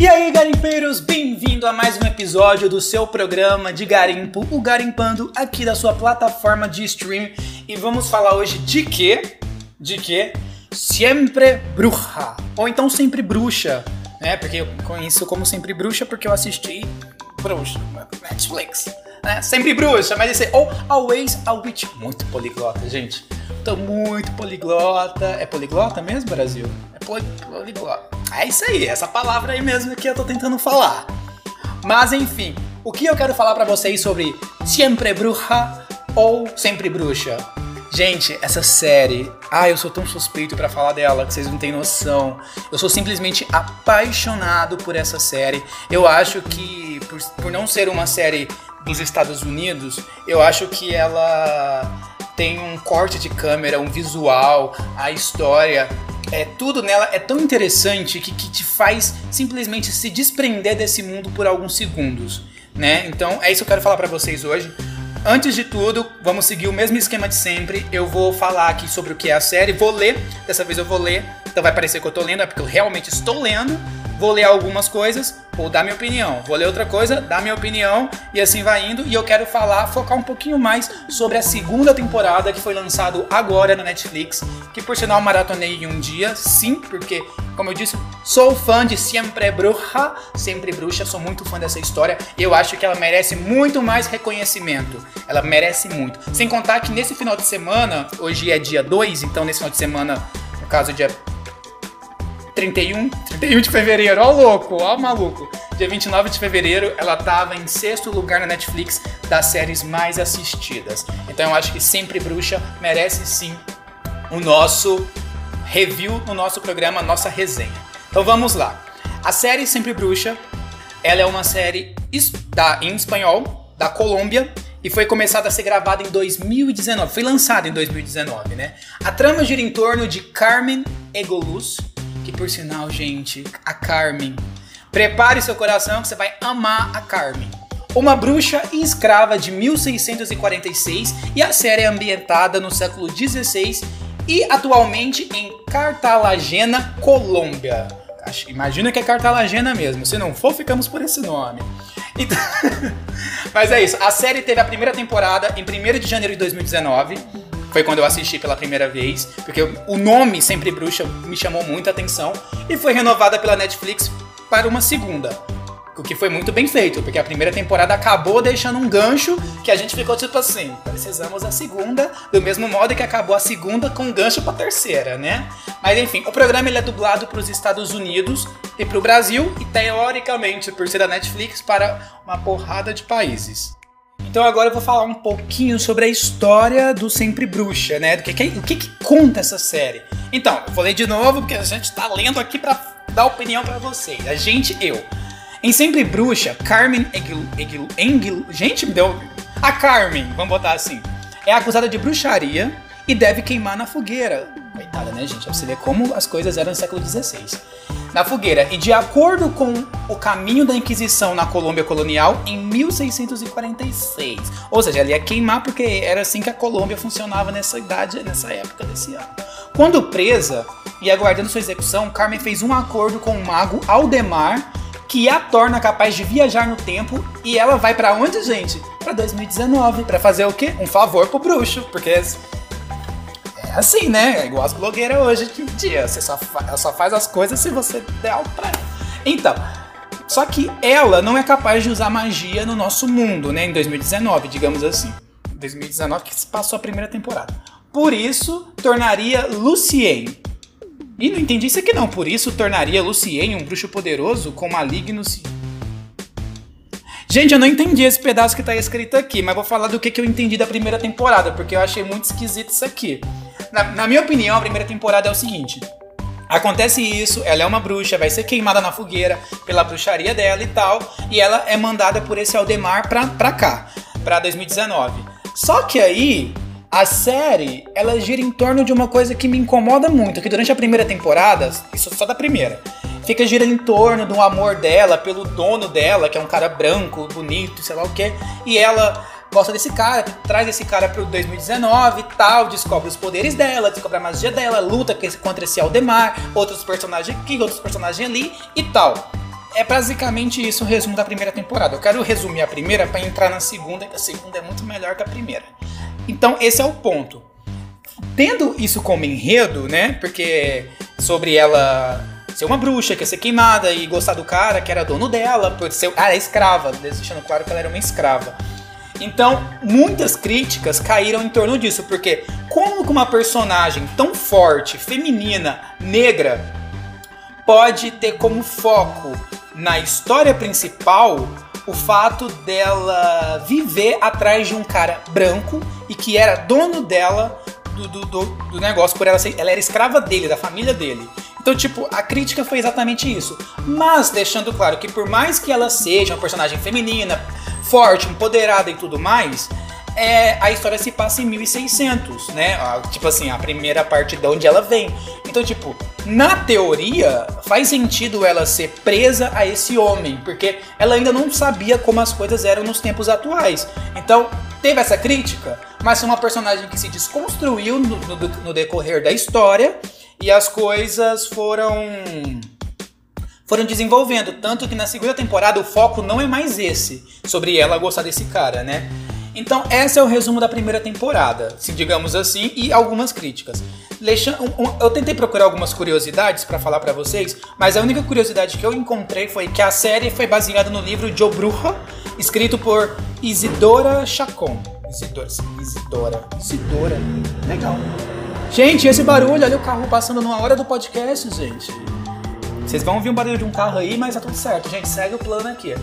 E aí, garimpeiros, bem-vindo a mais um episódio do seu programa de garimpo, o Garimpando, aqui da sua plataforma de stream. E vamos falar hoje de quê? De quê? Sempre bruxa, ou então sempre bruxa, né? Porque eu conheço como sempre bruxa porque eu assisti bruxa, Netflix. Né? Sempre bruxa, mas esse ou Always a Witch. Muito poliglota, gente. Tô muito poliglota. É poliglota mesmo, Brasil? É poli poliglota. É isso aí, essa palavra aí mesmo que eu tô tentando falar. Mas enfim, o que eu quero falar para vocês sobre Sempre Bruxa ou Sempre Bruxa? Gente, essa série, ah, eu sou tão suspeito para falar dela que vocês não têm noção. Eu sou simplesmente apaixonado por essa série. Eu acho que, por, por não ser uma série dos Estados Unidos, eu acho que ela tem um corte de câmera, um visual, a história é, tudo nela é tão interessante que, que te faz simplesmente se desprender desse mundo por alguns segundos, né? Então é isso que eu quero falar para vocês hoje. Antes de tudo, vamos seguir o mesmo esquema de sempre. Eu vou falar aqui sobre o que é a série, vou ler. Dessa vez eu vou ler, então vai parecer que eu tô lendo, é porque eu realmente estou lendo vou ler algumas coisas, vou dar minha opinião, vou ler outra coisa, dar minha opinião e assim vai indo. E eu quero falar, focar um pouquinho mais sobre a segunda temporada que foi lançado agora na Netflix, que por sinal maratonei em um dia, sim, porque como eu disse, sou fã de Sempre Bruxa, Sempre Bruxa, sou muito fã dessa história. Eu acho que ela merece muito mais reconhecimento. Ela merece muito. Sem contar que nesse final de semana, hoje é dia 2, então nesse final de semana, no caso dia 31, 31 de fevereiro, ó louco, ó maluco. Dia 29 de fevereiro, ela tava em sexto lugar na Netflix das séries mais assistidas. Então eu acho que Sempre Bruxa merece sim o nosso review no nosso programa, nossa resenha. Então vamos lá. A série Sempre Bruxa, ela é uma série da, em espanhol da Colômbia e foi começada a ser gravada em 2019. Foi lançada em 2019, né? A trama gira em torno de Carmen Egoluz, que por sinal, gente, a Carmen. Prepare seu coração que você vai amar a Carmen. Uma bruxa e escrava de 1646 e a série é ambientada no século 16 e atualmente em Cartagena, Colômbia. Imagina que é Cartagena mesmo. Se não for, ficamos por esse nome. Então... Mas é isso. A série teve a primeira temporada em 1 de janeiro de 2019 foi quando eu assisti pela primeira vez, porque o nome Sempre Bruxa me chamou muita atenção e foi renovada pela Netflix para uma segunda. O que foi muito bem feito, porque a primeira temporada acabou deixando um gancho que a gente ficou tipo assim, precisamos da segunda, do mesmo modo que acabou a segunda com um gancho para a terceira, né? Mas enfim, o programa ele é dublado para os Estados Unidos e para o Brasil e teoricamente, por ser da Netflix, para uma porrada de países. Então agora eu vou falar um pouquinho sobre a história do Sempre Bruxa, né? Do que, que, o que, que conta essa série. Então, eu vou ler de novo porque a gente tá lendo aqui para dar opinião para vocês. A gente, eu. Em Sempre Bruxa, Carmen Egil, Egil, Engil, gente, me deu a Carmen, vamos botar assim, é acusada de bruxaria e deve queimar na fogueira. Coitada, né, gente? Pra você ver como as coisas eram no século XVI na fogueira. E de acordo com o caminho da Inquisição na Colômbia colonial, em 1646. Ou seja, ela ia queimar porque era assim que a Colômbia funcionava nessa idade, nessa época desse ano. Quando presa e aguardando sua execução, Carmen fez um acordo com o mago Aldemar que a torna capaz de viajar no tempo e ela vai para onde, gente? Para 2019, para fazer o quê? Um favor pro bruxo, porque é assim, né? É igual as blogueiras hoje em dia. Você só, fa só faz as coisas se você der algo pra. Então, só que ela não é capaz de usar magia no nosso mundo, né? Em 2019, digamos assim. 2019 que se passou a primeira temporada. Por isso, tornaria Lucien. E não entendi isso aqui não. Por isso, tornaria Lucien um bruxo poderoso com malignos Gente, eu não entendi esse pedaço que tá escrito aqui, mas vou falar do que, que eu entendi da primeira temporada, porque eu achei muito esquisito isso aqui. Na, na minha opinião, a primeira temporada é o seguinte: Acontece isso, ela é uma bruxa, vai ser queimada na fogueira pela bruxaria dela e tal, e ela é mandada por esse Aldemar pra, pra cá, pra 2019. Só que aí, a série, ela gira em torno de uma coisa que me incomoda muito, que durante a primeira temporada, isso só da primeira, fica girando em torno do amor dela pelo dono dela, que é um cara branco, bonito, sei lá o que, e ela gosta desse cara, traz esse cara pro 2019 e tal, descobre os poderes dela, descobre a magia dela, luta contra esse Aldemar, outros personagens aqui, outros personagens ali e tal. é basicamente isso o resumo da primeira temporada. Eu quero resumir a primeira para entrar na segunda, que a segunda é muito melhor que a primeira. Então, esse é o ponto. Tendo isso como enredo, né? Porque sobre ela ser uma bruxa, quer ser queimada e gostar do cara que era dono dela, por ser. Ah, é escrava, deixando claro que ela era uma escrava. Então, muitas críticas caíram em torno disso, porque como uma personagem tão forte, feminina, negra, pode ter como foco na história principal o fato dela viver atrás de um cara branco e que era dono dela do, do, do, do negócio por ela ser. Ela era escrava dele, da família dele. Então, tipo, a crítica foi exatamente isso. Mas deixando claro que por mais que ela seja uma personagem feminina, forte, empoderada e tudo mais, é, a história se passa em 1600, né? Tipo assim, a primeira parte de onde ela vem. Então, tipo, na teoria, faz sentido ela ser presa a esse homem, porque ela ainda não sabia como as coisas eram nos tempos atuais. Então, teve essa crítica, mas é uma personagem que se desconstruiu no, no, no decorrer da história e as coisas foram foram desenvolvendo, tanto que na segunda temporada o foco não é mais esse, sobre ela gostar desse cara, né? Então, esse é o resumo da primeira temporada, se digamos assim, e algumas críticas. Eu tentei procurar algumas curiosidades para falar para vocês, mas a única curiosidade que eu encontrei foi que a série foi baseada no livro Joe Bruja, escrito por Isidora Chacon. Isidora, Isidora, Isidora, legal. Gente, esse barulho, olha o carro passando numa hora do podcast, gente. Vocês vão ouvir um barulho de um carro aí, mas tá tudo certo, gente. Segue o plano aqui.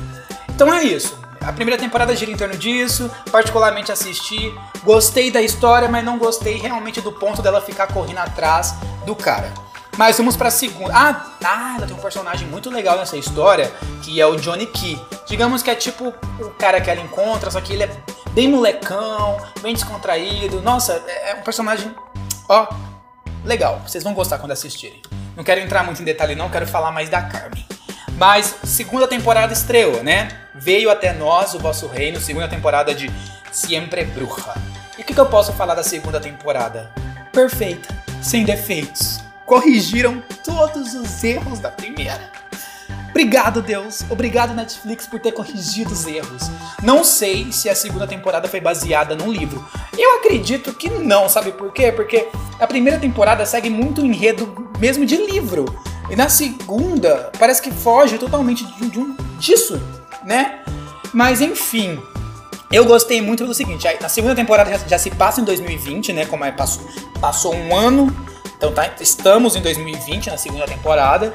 Então é isso. A primeira temporada gira em torno disso, particularmente assisti. Gostei da história, mas não gostei realmente do ponto dela ficar correndo atrás do cara. Mas vamos pra segunda. Ah, ah, ela tem um personagem muito legal nessa história, que é o Johnny Key. Digamos que é tipo o cara que ela encontra, só que ele é bem molecão, bem descontraído. Nossa, é, é um personagem, ó, legal. Vocês vão gostar quando assistirem. Não quero entrar muito em detalhe, não, quero falar mais da Carmen. Mas segunda temporada estreou, né? Veio até nós o vosso reino, segunda temporada de Siempre Bruja. E o que, que eu posso falar da segunda temporada? Perfeita, sem defeitos. Corrigiram todos os erros da primeira. Obrigado, Deus. Obrigado, Netflix, por ter corrigido os erros. Não sei se a segunda temporada foi baseada num livro. Eu acredito que não, sabe por quê? Porque a primeira temporada segue muito enredo mesmo de livro. E na segunda, parece que foge totalmente de, de um, disso, né? Mas enfim, eu gostei muito do seguinte: na segunda temporada já, já se passa em 2020, né? Como é, passou, passou um ano, então tá, estamos em 2020 na segunda temporada.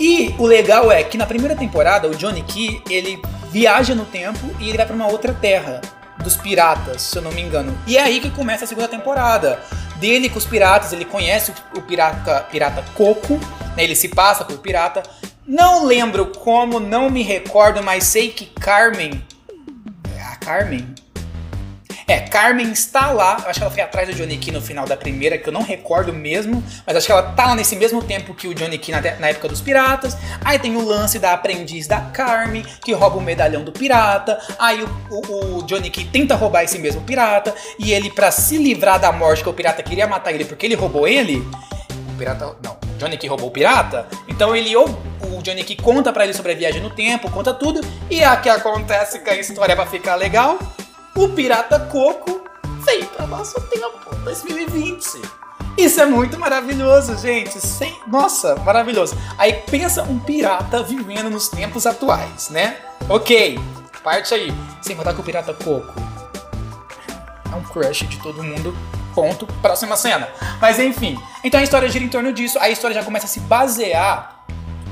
E o legal é que na primeira temporada, o Johnny Key, ele viaja no tempo e ele vai para uma outra terra dos piratas, se eu não me engano. E é aí que começa a segunda temporada. Dele com os piratas, ele conhece o pirata, pirata Coco, né? ele se passa por pirata. Não lembro como, não me recordo, mas sei que Carmen. A Carmen? É, Carmen está lá, acho que ela foi atrás do Johnny Key no final da primeira, que eu não recordo mesmo, mas acho que ela tá lá nesse mesmo tempo que o Johnny Key na, na época dos piratas. Aí tem o lance da aprendiz da Carmen, que rouba o medalhão do pirata. Aí o, o, o Johnny Key tenta roubar esse mesmo pirata, e ele, para se livrar da morte, que o pirata queria matar ele porque ele roubou ele. O pirata. Não, Johnny Key roubou o pirata. Então ele ou o Johnny Key conta para ele sobre a viagem no tempo, conta tudo, e aqui acontece que a história vai ficar legal o Pirata Coco veio para nosso tempo, 2020. Isso é muito maravilhoso, gente. Sem... Nossa, maravilhoso. Aí pensa um pirata vivendo nos tempos atuais, né? Ok, parte aí. Sem contar que o Pirata Coco é um crush de todo mundo. Ponto. Próxima cena. Mas enfim. Então a história gira em torno disso. A história já começa a se basear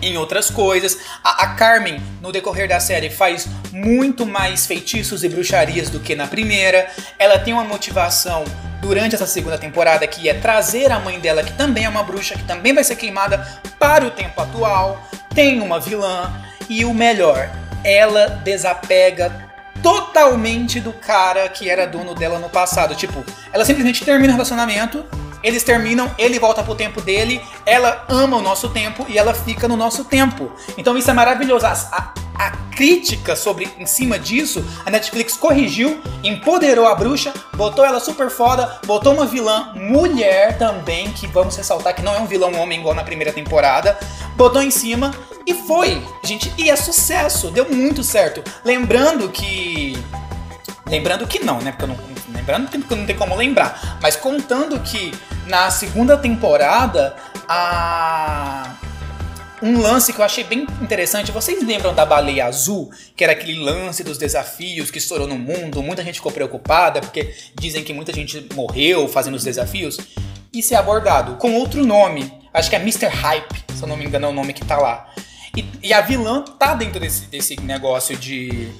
em outras coisas. A, a, Carmen, no decorrer da série, faz muito mais feitiços e bruxarias do que na primeira. Ela tem uma motivação durante essa segunda temporada que é trazer a mãe dela, que também é uma bruxa, que também vai ser queimada, para o tempo atual. Tem uma vilã e o melhor, ela desapega totalmente do cara que era dono dela no passado. Tipo, ela simplesmente termina o relacionamento eles terminam, ele volta pro tempo dele, ela ama o nosso tempo e ela fica no nosso tempo. Então isso é maravilhoso. A, a, a crítica sobre em cima disso, a Netflix corrigiu, empoderou a bruxa, botou ela super foda, botou uma vilã mulher também, que vamos ressaltar que não é um vilão homem igual na primeira temporada, botou em cima E foi, gente, e é sucesso, deu muito certo. Lembrando que. Lembrando que não, né? Porque eu não. Lembrando que não tem como lembrar. Mas contando que na segunda temporada, a um lance que eu achei bem interessante. Vocês lembram da baleia azul? Que era aquele lance dos desafios que estourou no mundo. Muita gente ficou preocupada porque dizem que muita gente morreu fazendo os desafios. Isso é abordado com outro nome. Acho que é Mr. Hype, se eu não me engano é o nome que tá lá. E, e a vilã tá dentro desse, desse negócio de.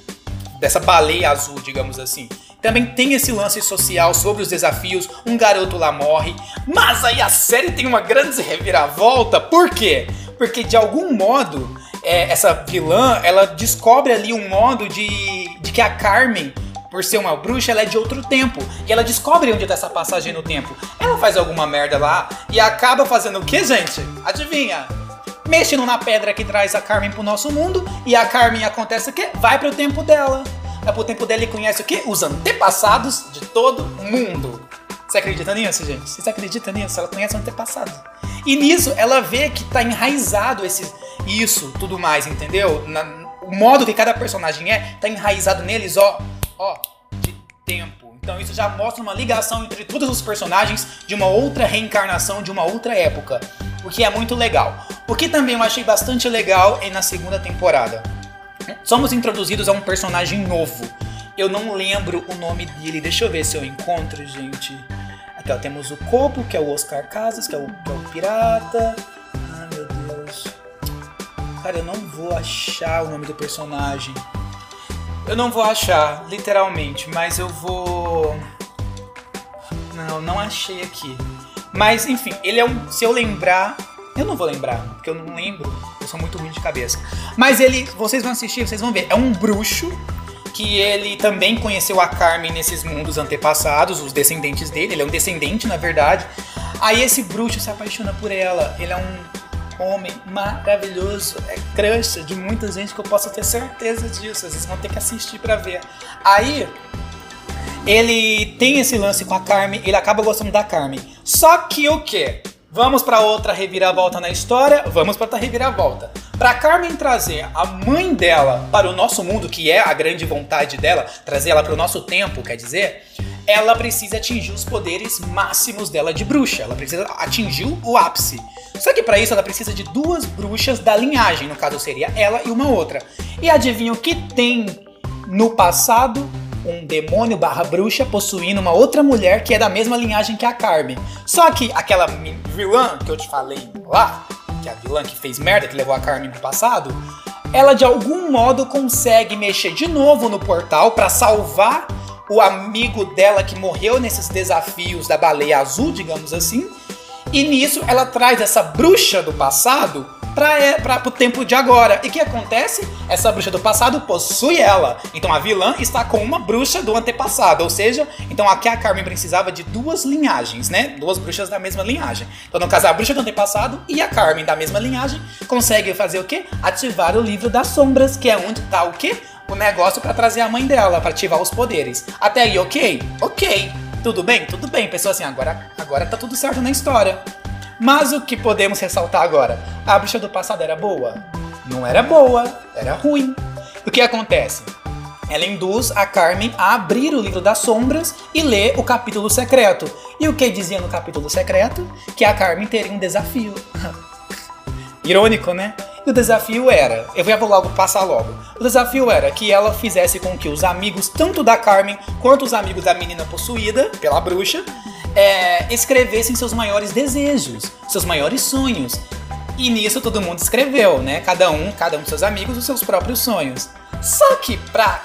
Dessa baleia azul, digamos assim. Também tem esse lance social sobre os desafios, um garoto lá morre, mas aí a série tem uma grande reviravolta, por quê? Porque de algum modo, é, essa vilã, ela descobre ali um modo de, de que a Carmen por ser uma bruxa, ela é de outro tempo. E ela descobre onde tá essa passagem no tempo. Ela faz alguma merda lá e acaba fazendo o que, gente? Adivinha? Mexendo na pedra que traz a Carmen pro nosso mundo. E a Carmen acontece o quê? Vai pro tempo dela. Vai pro tempo dela e conhece o quê? Os antepassados de todo mundo. Você acredita nisso, gente? Vocês acreditam nisso? Ela conhece o antepassado. E nisso ela vê que tá enraizado esse, isso, tudo mais, entendeu? Na, o modo que cada personagem é, tá enraizado neles, ó, ó, de tempo. Então isso já mostra uma ligação entre todos os personagens de uma outra reencarnação, de uma outra época. O que é muito legal. O que também eu achei bastante legal é na segunda temporada. Somos introduzidos a um personagem novo. Eu não lembro o nome dele. Deixa eu ver se eu encontro, gente. Aqui ó, temos o Copo, que é o Oscar Casas, que é o, que é o pirata. Ah, meu Deus. Cara, eu não vou achar o nome do personagem. Eu não vou achar, literalmente, mas eu vou. Não, não achei aqui. Mas enfim, ele é um. Se eu lembrar. Eu não vou lembrar, porque eu não lembro. Eu sou muito ruim de cabeça. Mas ele. Vocês vão assistir, vocês vão ver. É um bruxo que ele também conheceu a Carmen nesses mundos antepassados, os descendentes dele, ele é um descendente na verdade. Aí esse bruxo se apaixona por ela, ele é um homem maravilhoso, é crush de muita gente que eu posso ter certeza disso, vocês vão ter que assistir para ver. Aí ele tem esse lance com a Carmen, ele acaba gostando da Carmen. Só que o que? Vamos para outra reviravolta na história? Vamos para outra reviravolta. Para Carmen trazer a mãe dela para o nosso mundo, que é a grande vontade dela, trazer ela para o nosso tempo, quer dizer, ela precisa atingir os poderes máximos dela de bruxa. Ela precisa atingir o ápice. Só que para isso ela precisa de duas bruxas da linhagem, no caso seria ela e uma outra. E adivinha o que tem no passado um demônio barra bruxa possuindo uma outra mulher que é da mesma linhagem que a Carmen. Só que aquela vilã que eu te falei lá, que é a vilã que fez merda, que levou a Carmen pro passado, ela de algum modo consegue mexer de novo no portal para salvar o amigo dela que morreu nesses desafios da baleia azul, digamos assim. E nisso ela traz essa bruxa do passado para o tempo de agora. E o que acontece? Essa bruxa do passado possui ela. Então a vilã está com uma bruxa do antepassado. Ou seja, então aqui a Carmen precisava de duas linhagens, né? Duas bruxas da mesma linhagem. Então, no caso, a bruxa do antepassado e a Carmen da mesma linhagem conseguem fazer o quê? Ativar o livro das sombras, que é onde está o quê? O negócio para trazer a mãe dela, para ativar os poderes. Até aí, ok? Ok. Tudo bem? Tudo bem. Pessoa assim, agora, agora tá tudo certo na história. Mas o que podemos ressaltar agora? A bruxa do passado era boa? Não era boa, era ruim. O que acontece? Ela induz a Carmen a abrir o livro das sombras e ler o capítulo secreto. E o que dizia no capítulo secreto? Que a Carmen teria um desafio. Irônico, né? E o desafio era, eu vou logo passar logo. O desafio era que ela fizesse com que os amigos, tanto da Carmen quanto os amigos da menina possuída pela bruxa, é, escrevessem seus maiores desejos, seus maiores sonhos. E nisso todo mundo escreveu, né? Cada um, cada um dos seus amigos, os seus próprios sonhos. Só que pra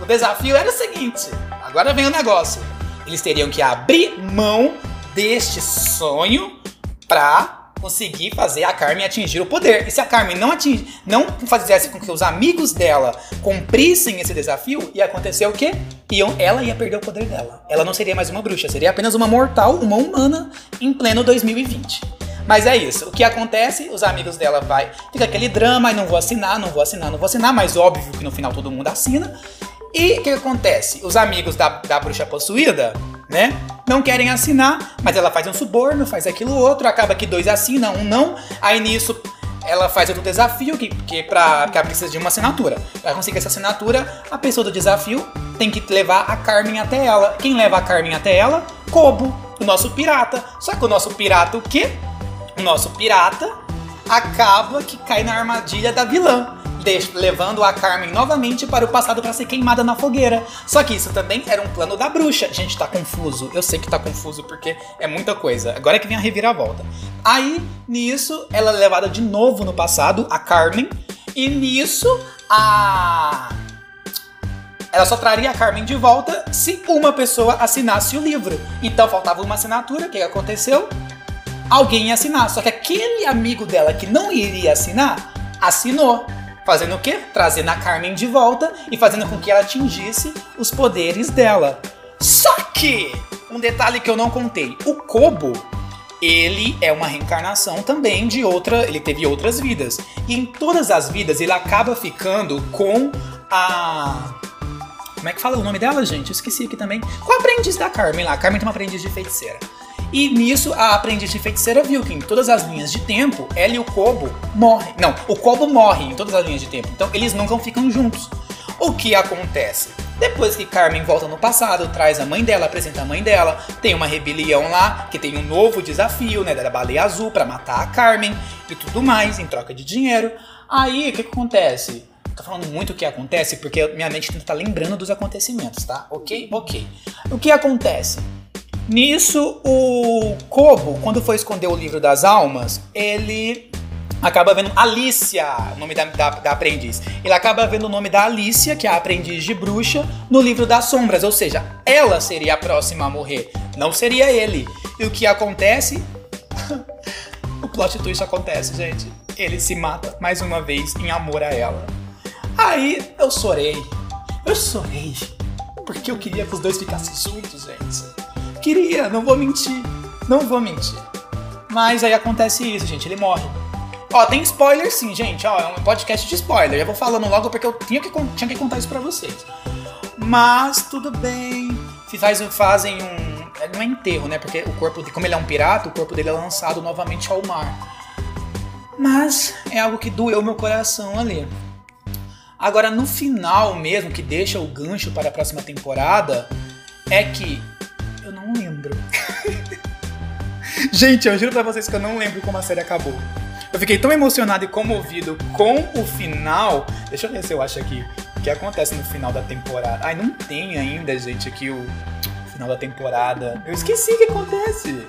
o desafio era o seguinte, agora vem o negócio. Eles teriam que abrir mão deste sonho pra conseguir fazer a Carmen atingir o poder. E se a Carmen não, ating... não fizesse com que os amigos dela cumprissem esse desafio, ia acontecer o quê? Iam... Ela ia perder o poder dela. Ela não seria mais uma bruxa, seria apenas uma mortal, uma humana, em pleno 2020. Mas é isso. O que acontece? Os amigos dela vai. Fica aquele drama, não vou assinar, não vou assinar, não vou assinar, mas óbvio que no final todo mundo assina. E o que acontece? Os amigos da, da bruxa possuída né? Não querem assinar, mas ela faz um suborno, faz aquilo outro, acaba que dois assinam, um não. Aí nisso ela faz outro desafio que, que, pra, que ela precisa de uma assinatura. Para conseguir essa assinatura, a pessoa do desafio tem que levar a Carmen até ela. Quem leva a Carmen até ela? Kobo, o nosso pirata. Só que o nosso pirata o quê? O nosso pirata acaba que cai na armadilha da vilã levando a Carmen novamente para o passado para ser queimada na fogueira. Só que isso também era um plano da bruxa. Gente, tá confuso. Eu sei que tá confuso porque é muita coisa. Agora é que vem a reviravolta. Aí, nisso, ela é levada de novo no passado, a Carmen. E nisso, a. Ela só traria a Carmen de volta se uma pessoa assinasse o livro. Então faltava uma assinatura. O que aconteceu? Alguém ia assinar. Só que aquele amigo dela que não iria assinar, assinou. Fazendo o quê? Trazendo a Carmen de volta e fazendo com que ela atingisse os poderes dela. Só que, um detalhe que eu não contei: o Kobo, ele é uma reencarnação também de outra. Ele teve outras vidas. E em todas as vidas ele acaba ficando com a. Como é que fala o nome dela, gente? Eu esqueci aqui também. Com a aprendiz da Carmen lá. A Carmen tem uma aprendiz de feiticeira. E nisso a aprendiz de feiticeira viu que em todas as linhas de tempo, ela e o Kobo morrem. Não, o Kobo morre em todas as linhas de tempo. Então eles nunca ficam juntos. O que acontece? Depois que Carmen volta no passado, traz a mãe dela, apresenta a mãe dela, tem uma rebelião lá, que tem um novo desafio, né, da baleia azul para matar a Carmen e tudo mais, em troca de dinheiro. Aí, o que, que acontece? Tô falando muito o que acontece porque minha mente não tá lembrando dos acontecimentos, tá? Ok? Ok. O que acontece? Nisso, o Kobo, quando foi esconder o livro das almas, ele acaba vendo Alicia, o nome da, da, da, aprendiz. Ele acaba vendo o nome da Alicia, que é a aprendiz de bruxa, no livro das sombras, ou seja, ela seria a próxima a morrer, não seria ele. E o que acontece? o plot twist acontece, gente. Ele se mata mais uma vez em amor a ela. Aí eu chorei. Eu chorei. Porque eu queria que os dois ficassem juntos, gente. Queria, não vou mentir. Não vou mentir. Mas aí acontece isso, gente. Ele morre. Ó, tem spoiler sim, gente. Ó, é um podcast de spoiler. Já vou falando logo porque eu tinha que, tinha que contar isso pra vocês. Mas tudo bem. Faz, fazem um. É, não é enterro, né? Porque o corpo, como ele é um pirata, o corpo dele é lançado novamente ao mar. Mas é algo que doeu meu coração ali. Agora, no final mesmo, que deixa o gancho para a próxima temporada, é que eu não lembro. Gente, eu juro pra vocês que eu não lembro como a série acabou. Eu fiquei tão emocionado e comovido com o final. Deixa eu ver se eu acho aqui o que acontece no final da temporada. Ai, não tem ainda, gente, aqui o final da temporada. Eu esqueci o que acontece.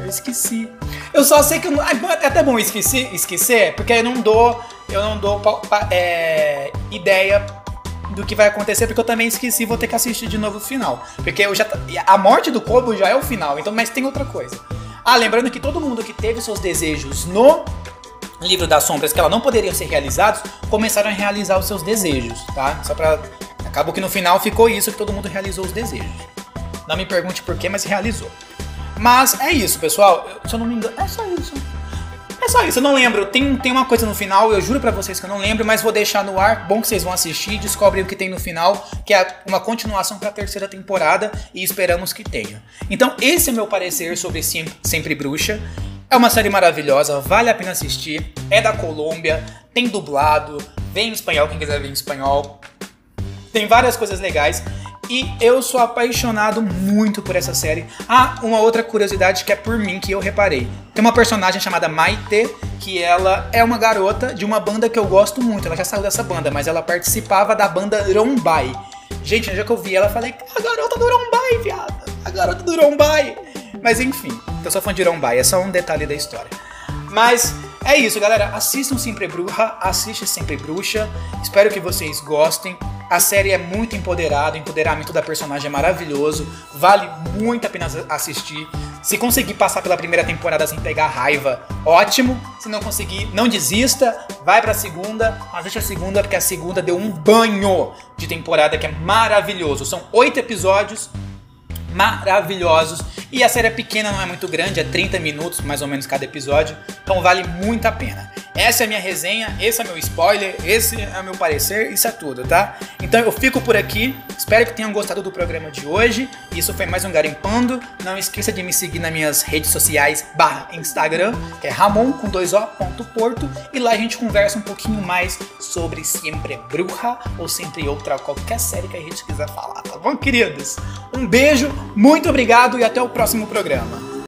Eu esqueci. Eu só sei que eu não. É até bom esquecer, esquecer, porque eu não dou. Eu não dou é, ideia do que vai acontecer, porque eu também esqueci vou ter que assistir de novo o final. Porque eu já a morte do Kobo já é o final, então mas tem outra coisa. Ah, lembrando que todo mundo que teve seus desejos no livro das sombras que ela não poderiam ser realizados, começaram a realizar os seus desejos, tá? Só para acabou que no final ficou isso que todo mundo realizou os desejos. Não me pergunte por quê, mas realizou. Mas é isso, pessoal. Se eu não me engano, é só isso. É só isso, eu não lembro. Tem, tem uma coisa no final, eu juro para vocês que eu não lembro, mas vou deixar no ar. Bom que vocês vão assistir descobrem o que tem no final, que é uma continuação para a terceira temporada e esperamos que tenha. Então, esse é meu parecer sobre Sempre Bruxa. É uma série maravilhosa, vale a pena assistir. É da Colômbia, tem dublado, vem em espanhol, quem quiser ver em espanhol. Tem várias coisas legais. E eu sou apaixonado muito por essa série. Ah, uma outra curiosidade que é por mim que eu reparei. Tem uma personagem chamada Maite, que ela é uma garota de uma banda que eu gosto muito. Ela já saiu dessa banda, mas ela participava da banda Rombai. Gente, dia que eu vi ela, eu falei, a garota do Rombai, viado. A garota do Rombai. Mas enfim, eu sou fã de Rombai, é só um detalhe da história. Mas é isso, galera. Assistam Sempre Bruxa, assiste Sempre Bruxa. Espero que vocês gostem. A série é muito empoderada, o empoderamento da personagem é maravilhoso, vale muito a pena assistir. Se conseguir passar pela primeira temporada sem pegar raiva, ótimo. Se não conseguir, não desista, vai pra segunda, deixa a segunda porque a segunda deu um banho de temporada que é maravilhoso. São oito episódios, maravilhosos. E a série é pequena, não é muito grande, é 30 minutos mais ou menos cada episódio, então vale muito a pena. Essa é a minha resenha, esse é meu spoiler, esse é o meu parecer, isso é tudo, tá? Então eu fico por aqui, espero que tenham gostado do programa de hoje. Isso foi mais um Garimpando. Não esqueça de me seguir nas minhas redes sociais barra Instagram, que é Ramon com dois O, ponto Porto, e lá a gente conversa um pouquinho mais sobre Sempre Bruxa ou Sempre Outra, qualquer série que a gente quiser falar, tá bom, queridos? Um beijo, muito obrigado e até o próximo programa.